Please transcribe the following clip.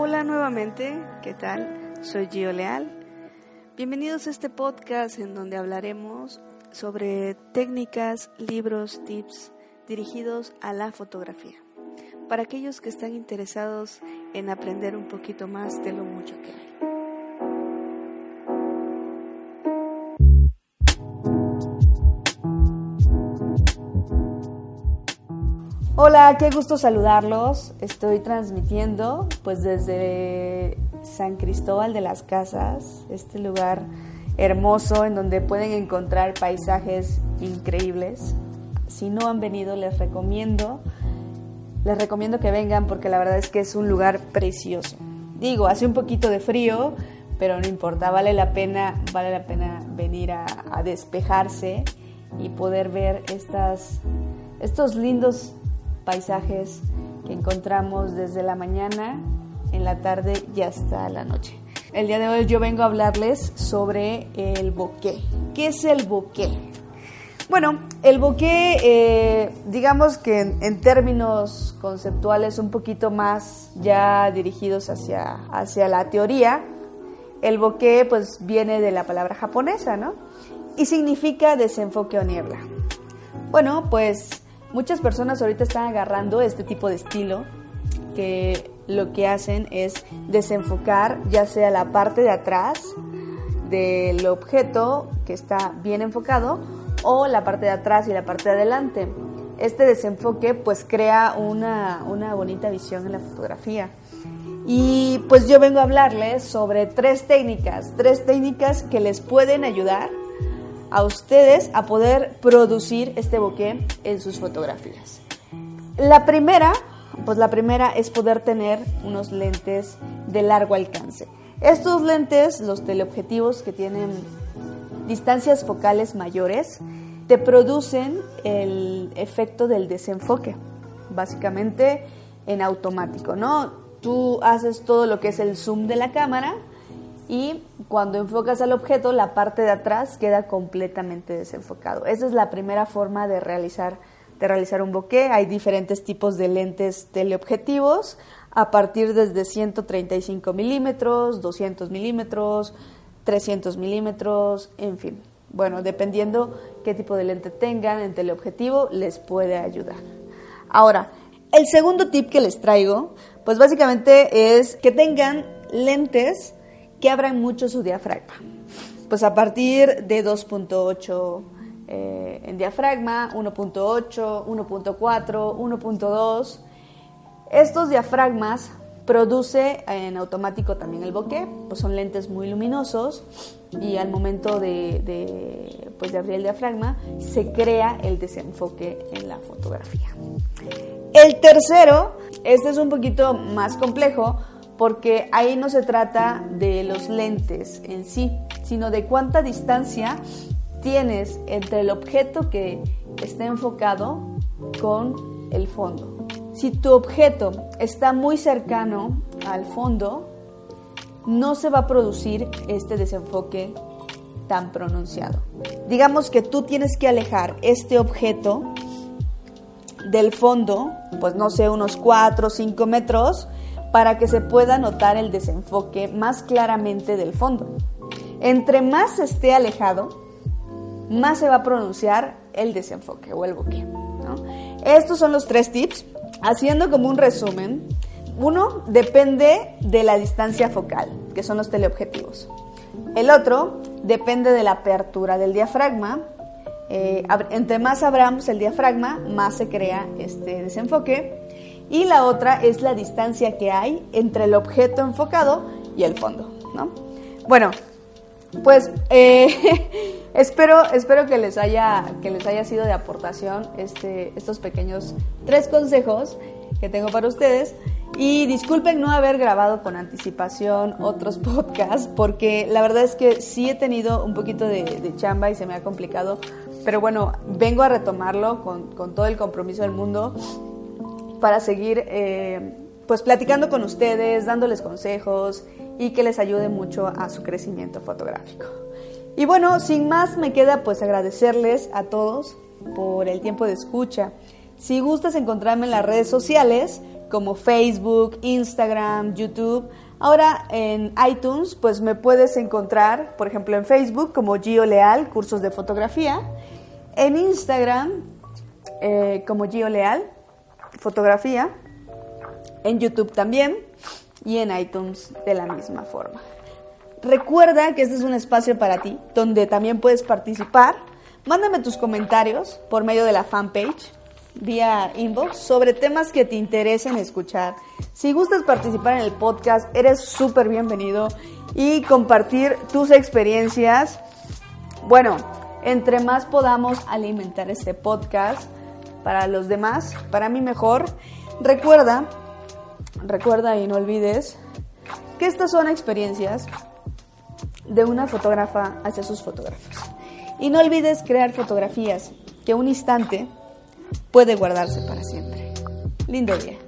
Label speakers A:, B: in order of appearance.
A: Hola nuevamente, ¿qué tal? Soy Gio Leal. Bienvenidos a este podcast en donde hablaremos sobre técnicas, libros, tips dirigidos a la fotografía. Para aquellos que están interesados en aprender un poquito más de lo mucho que hay. Hola, qué gusto saludarlos. Estoy transmitiendo pues desde San Cristóbal de las Casas, este lugar hermoso en donde pueden encontrar paisajes increíbles. Si no han venido, les recomiendo les recomiendo que vengan porque la verdad es que es un lugar precioso. Digo, hace un poquito de frío, pero no importa, vale la pena, vale la pena venir a, despejarse y poder ver estas, estos lindos paisajes que encontramos desde la mañana, en la tarde y hasta la noche. El día de hoy yo vengo a hablarles sobre el bokeh. ¿Qué es el bokeh? Bueno, el bokeh, eh, digamos que en, términos conceptuales un poquito más ya dirigidos hacia, hacia la teoría, el bokeh pues viene de la palabra japonesa, ¿no? Y significa desenfoque o niebla. Bueno, pues Muchas personas ahorita están agarrando este tipo de estilo que lo que hacen es desenfocar ya sea la parte de atrás del objeto que está bien enfocado o la parte de atrás y la parte de adelante. Este desenfoque pues crea una, una bonita visión en la fotografía. Y pues yo vengo a hablarles sobre tres técnicas, tres técnicas que les pueden ayudar a ustedes a poder producir este bokeh en sus fotografías. La primera, pues la primera es poder tener unos lentes de largo alcance. Estos lentes, los teleobjetivos que tienen distancias focales mayores, te producen el efecto del desenfoque, básicamente en automático, ¿no? Tú haces todo lo que es el zoom de la cámara y cuando enfocas al objeto la parte de atrás queda completamente desenfocado. Esa es la primera forma de realizar, de realizar un bokeh. Hay diferentes tipos de lentes teleobjetivos a partir desde 135 milímetros, 200 milímetros, 300 milímetros, en fin. Bueno, dependiendo qué tipo de lente tengan en teleobjetivo, les puede ayudar. Ahora, el segundo tip que les traigo, pues básicamente es que tengan lentes que abran mucho su diafragma. Pues a partir de 2.8 eh, en diafragma, 1.8, 1.4, 1.2. Estos diafragmas produce en automático también el bokeh, pues son lentes muy luminosos y al momento de, de, pues de abrir el diafragma se crea el desenfoque en la fotografía. El tercero, este es un poquito más complejo porque ahí no se trata de los lentes en sí, sino de cuánta distancia tienes entre el objeto que está enfocado con el fondo. Si tu objeto está muy cercano al fondo, no se va a producir este desenfoque tan pronunciado. Digamos que tú tienes que alejar este objeto del fondo, pues no sé, unos 4 o 5 metros, para que se pueda notar el desenfoque más claramente del fondo. Entre más esté alejado, más se va a pronunciar el desenfoque o el bokeh. Estos son los tres tips. Haciendo como un resumen, uno depende de la distancia focal, que son los teleobjetivos. El otro depende de la apertura del diafragma. Eh, entre más abramos el diafragma, más se crea este desenfoque y la otra es la distancia que hay entre el objeto enfocado y el fondo, ¿no? Bueno, pues eh, espero, espero que, les haya, que les haya sido de aportación este, estos pequeños tres consejos que tengo para ustedes. Y disculpen no haber grabado con anticipación otros podcasts, porque la verdad es que sí he tenido un poquito de, chamba y se me ha complicado. Pero bueno, vengo a retomarlo con, con todo el compromiso del mundo para seguir eh, pues platicando con ustedes, dándoles consejos y que les ayude mucho a su crecimiento fotográfico. Y bueno, sin más me queda pues agradecerles a todos por el tiempo de escucha. Si gustas encontrarme en las redes sociales, como Facebook, Instagram, YouTube. Ahora en iTunes, pues me puedes encontrar, por ejemplo, en Facebook como Gio Leal, cursos de fotografía. En Instagram eh, como Gio Leal, fotografía. En YouTube también. Y en iTunes de la misma forma. Recuerda que este es un espacio para ti, donde también puedes participar. Mándame tus comentarios por medio de la fanpage vía inbox sobre temas que te interesen escuchar. Si gustas participar en el podcast, eres súper bienvenido y compartir tus experiencias. Bueno, entre más podamos alimentar este podcast para los demás, para mí mejor. Recuerda, recuerda y no olvides que estas son experiencias de una fotógrafa hacia sus fotógrafos. Y no olvides crear fotografías que un instante puede guardarse para siempre. Lindo día.